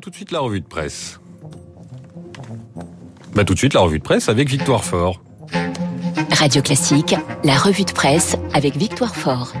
Tout de suite la revue de presse. Bah, tout de suite la revue de presse avec Victoire Fort. Radio Classique, la revue de presse avec Victoire Fort.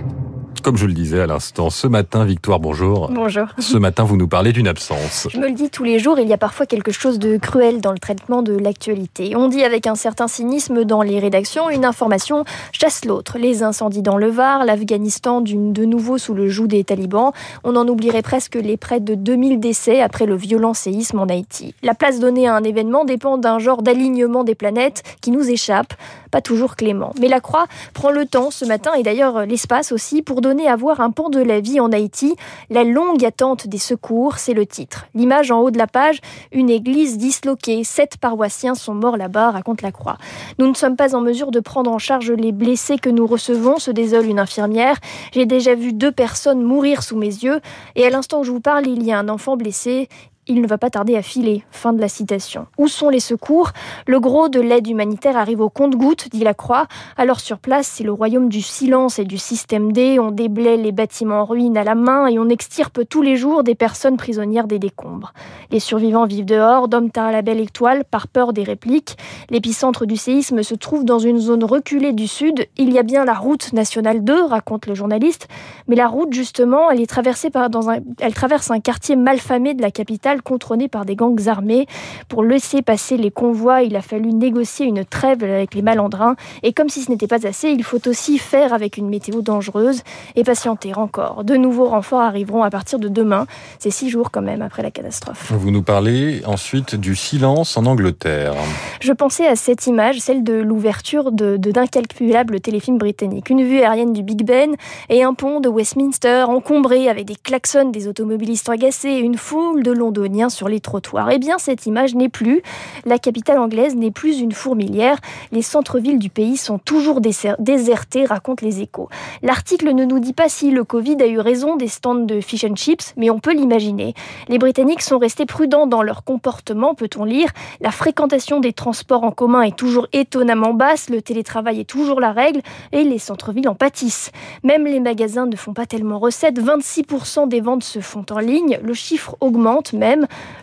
Comme je le disais à l'instant, ce matin, Victoire, bonjour. Bonjour. Ce matin, vous nous parlez d'une absence. Je me le dis tous les jours, il y a parfois quelque chose de cruel dans le traitement de l'actualité. On dit avec un certain cynisme dans les rédactions, une information chasse l'autre. Les incendies dans le Var, l'Afghanistan de nouveau sous le joug des talibans. On en oublierait presque les près de 2000 décès après le violent séisme en Haïti. La place donnée à un événement dépend d'un genre d'alignement des planètes qui nous échappe, pas toujours clément. Mais la Croix prend le temps ce matin et d'ailleurs l'espace aussi pour donner à voir un pan de la vie en Haïti. La longue attente des secours, c'est le titre. L'image en haut de la page, une église disloquée. Sept paroissiens sont morts là-bas, raconte la Croix. Nous ne sommes pas en mesure de prendre en charge les blessés que nous recevons, se désole une infirmière. J'ai déjà vu deux personnes mourir sous mes yeux et à l'instant où je vous parle, il y a un enfant blessé il ne va pas tarder à filer. Fin de la citation. Où sont les secours? Le gros de l'aide humanitaire arrive au compte-gouttes, dit la Croix. Alors sur place, c'est le royaume du silence et du système D. On déblaye les bâtiments en ruine à la main et on extirpe tous les jours des personnes prisonnières des décombres. Les survivants vivent dehors, d'hommes à la belle étoile, par peur des répliques. L'épicentre du séisme se trouve dans une zone reculée du sud. Il y a bien la route nationale 2, raconte le journaliste. Mais la route, justement, elle traverse un quartier malfamé de la capitale contrôlé par des gangs armés. Pour laisser passer les convois, il a fallu négocier une trêve avec les malandrins. Et comme si ce n'était pas assez, il faut aussi faire avec une météo dangereuse et patienter encore. De nouveaux renforts arriveront à partir de demain. C'est six jours quand même après la catastrophe. Vous nous parlez ensuite du silence en Angleterre. Je pensais à cette image, celle de l'ouverture de, d'incalculables téléfilms britanniques. Une vue aérienne du Big Ben et un pont de Westminster encombré avec des klaxons des automobilistes agacés une foule de Londres sur les trottoirs. Eh bien, cette image n'est plus. La capitale anglaise n'est plus une fourmilière. Les centres-villes du pays sont toujours désertés, racontent les échos. L'article ne nous dit pas si le Covid a eu raison des stands de fish and chips, mais on peut l'imaginer. Les Britanniques sont restés prudents dans leur comportement, peut-on lire. La fréquentation des transports en commun est toujours étonnamment basse, le télétravail est toujours la règle, et les centres-villes en pâtissent. Même les magasins ne font pas tellement recette, 26% des ventes se font en ligne, le chiffre augmente même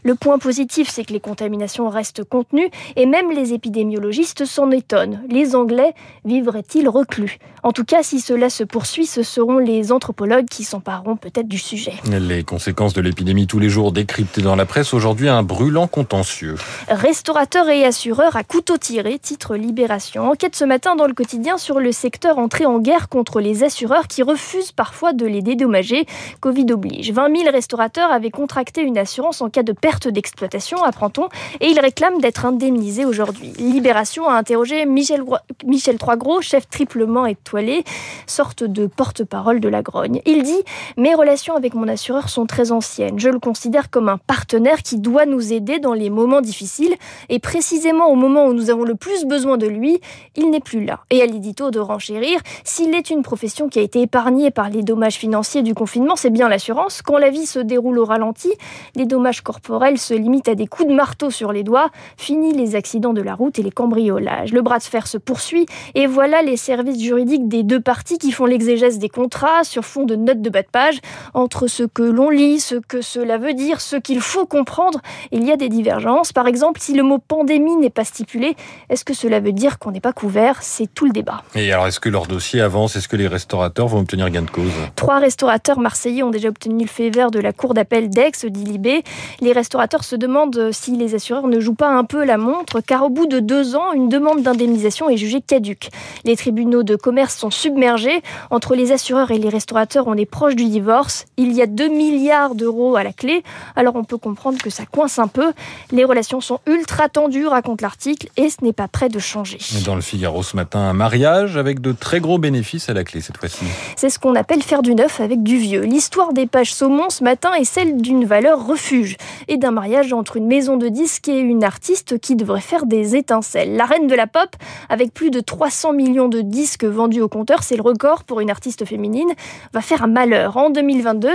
le point positif, c'est que les contaminations restent contenues et même les épidémiologistes s'en étonnent. Les Anglais vivraient-ils reclus? En tout cas, si cela se poursuit, ce seront les anthropologues qui s'empareront peut-être du sujet. Les conséquences de l'épidémie tous les jours décryptées dans la presse, aujourd'hui un brûlant contentieux. Restaurateurs et assureurs à couteau tiré, titre Libération. Enquête ce matin dans le quotidien sur le secteur entré en guerre contre les assureurs qui refusent parfois de les dédommager. Covid oblige. 20 000 restaurateurs avaient contracté une assurance en cas de perte d'exploitation, apprend-on, et il réclame d'être indemnisé aujourd'hui. Libération a interrogé Michel, Michel Troisgros, chef triplement étoilé, sorte de porte-parole de la grogne. Il dit Mes relations avec mon assureur sont très anciennes. Je le considère comme un partenaire qui doit nous aider dans les moments difficiles, et précisément au moment où nous avons le plus besoin de lui, il n'est plus là. Et à l'édito de renchérir, s'il est une profession qui a été épargnée par les dommages financiers du confinement, c'est bien l'assurance. Quand la vie se déroule au ralenti, les dommages corporel se limite à des coups de marteau sur les doigts, fini les accidents de la route et les cambriolages. Le bras de fer se poursuit et voilà les services juridiques des deux parties qui font l'exégèse des contrats sur fond de notes de bas de page. Entre ce que l'on lit, ce que cela veut dire, ce qu'il faut comprendre, il y a des divergences. Par exemple, si le mot pandémie n'est pas stipulé, est-ce que cela veut dire qu'on n'est pas couvert? C'est tout le débat. Et alors, est-ce que leur dossier avance? Est-ce que les restaurateurs vont obtenir gain de cause? Trois restaurateurs marseillais ont déjà obtenu le fait vert de la cour d'appel d'Aix, dit Libé. Les restaurateurs se demandent si les assureurs ne jouent pas un peu la montre, car au bout de deux ans, une demande d'indemnisation est jugée caduque. Les tribunaux de commerce sont submergés. Entre les assureurs et les restaurateurs, on est proche du divorce. Il y a 2 milliards d'euros à la clé, alors on peut comprendre que ça coince un peu. Les relations sont ultra tendues, raconte l'article, et ce n'est pas prêt de changer. Dans le Figaro ce matin, un mariage avec de très gros bénéfices à la clé cette fois-ci. C'est ce qu'on appelle faire du neuf avec du vieux. L'histoire des pages saumon ce matin est celle d'une valeur refuge et d'un mariage entre une maison de disques et une artiste qui devrait faire des étincelles. La reine de la pop, avec plus de 300 millions de disques vendus au compteur, c'est le record pour une artiste féminine, va faire un malheur. En 2022,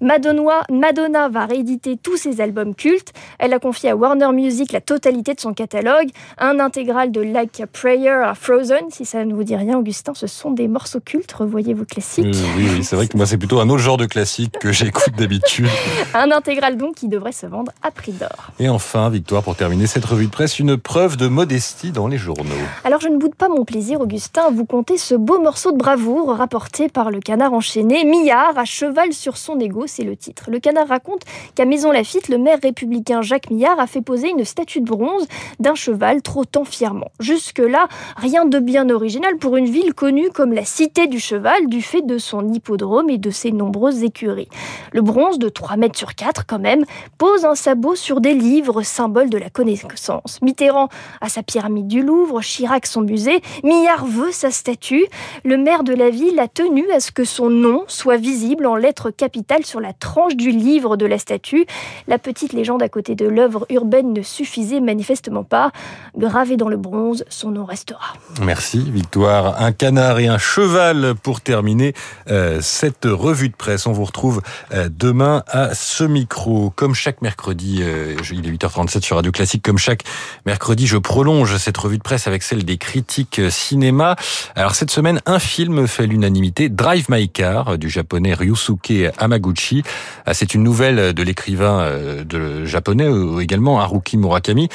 Madonna, Madonna va rééditer tous ses albums cultes. Elle a confié à Warner Music la totalité de son catalogue, un intégral de Like a Prayer à Frozen. Si ça ne vous dit rien, Augustin, ce sont des morceaux cultes. Revoyez vos classiques. Euh, oui, oui c'est vrai que moi, c'est plutôt un autre genre de classique que j'écoute d'habitude. un intégral donc qui devrait se vendre à prix d'or. Et enfin, Victoire, pour terminer cette revue de presse, une preuve de modestie dans les journaux. Alors je ne boude pas mon plaisir, Augustin, à vous conter ce beau morceau de bravoure rapporté par le canard enchaîné. Millard à cheval sur son ego, c'est le titre. Le canard raconte qu'à Maison Lafitte, le maire républicain Jacques Millard a fait poser une statue de bronze d'un cheval trottant fièrement. Jusque-là, rien de bien original pour une ville connue comme la cité du cheval du fait de son hippodrome et de ses nombreuses écuries. Le bronze de 3 mètres sur 4 quand même pose un sabot sur des livres, symbole de la connaissance. Mitterrand a sa pyramide du Louvre, Chirac son musée, Millard veut sa statue. Le maire de la ville a tenu à ce que son nom soit visible en lettres capitales sur la tranche du livre de la statue. La petite légende à côté de l'œuvre urbaine ne suffisait manifestement pas. Gravé dans le bronze, son nom restera. Merci Victoire. Un canard et un cheval pour terminer euh, cette revue de presse. On vous retrouve euh, demain à ce micro. Comme chaque mercredi, euh, il est 8h37 sur Radio Classique, comme chaque mercredi, je prolonge cette revue de presse avec celle des critiques cinéma. Alors cette semaine, un film fait l'unanimité, Drive My Car, du japonais Ryusuke Hamaguchi. Ah, c'est une nouvelle de l'écrivain de japonais, également Haruki Murakami,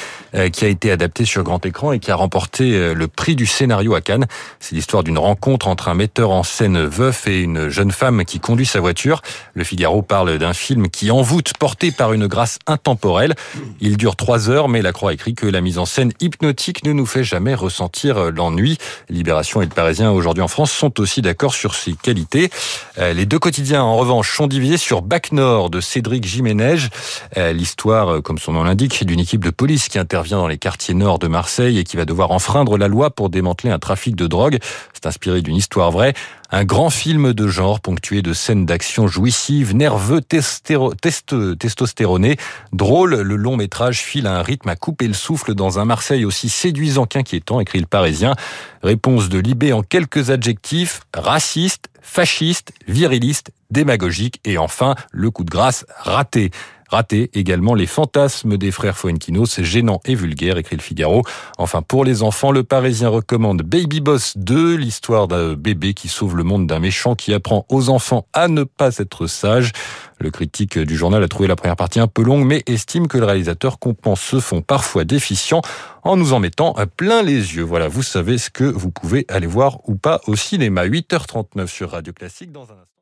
qui a été adaptée sur grand écran et qui a remporté le prix du scénario à Cannes. C'est l'histoire d'une rencontre entre un metteur en scène veuf et une jeune femme qui conduit sa voiture. Le Figaro parle d'un film qui envoûte, porté par une grâce intemporelle. Il dure trois heures, mais la Croix écrit que la mise en scène hypnotique ne nous fait jamais ressentir l'ennui. Libération et le Parisien aujourd'hui en France sont aussi d'accord sur ses qualités. Euh, les deux quotidiens, en revanche, sont divisés sur Bac Nord de Cédric Jiménez. Euh, l'histoire, euh, comme son nom l'indique, d'une équipe de police qui intervient dans les quartiers nord de Marseille et qui va devoir enfreindre la loi pour démanteler un trafic de drogue. C'est inspiré d'une histoire vraie. Un grand film de genre ponctué de scènes d'action jouissives, nerveux, testostéroné. Drôle, le long métrage file à un rythme à couper le souffle dans un Marseille aussi séduisant qu'inquiétant, écrit le Parisien. Réponse de Libé en quelques adjectifs, raciste, fasciste, viriliste, démagogique et enfin le coup de grâce raté. Raté également les fantasmes des frères Fuenquinos, gênant et vulgaire, écrit le Figaro. Enfin, pour les enfants, le Parisien recommande Baby Boss 2, l'histoire d'un bébé qui sauve le monde d'un méchant qui apprend aux enfants à ne pas être sages. Le critique du journal a trouvé la première partie un peu longue, mais estime que le réalisateur compense ce fond parfois déficient en nous en mettant plein les yeux. Voilà, vous savez ce que vous pouvez aller voir ou pas au cinéma. 8h39 sur Radio Classique dans un instant.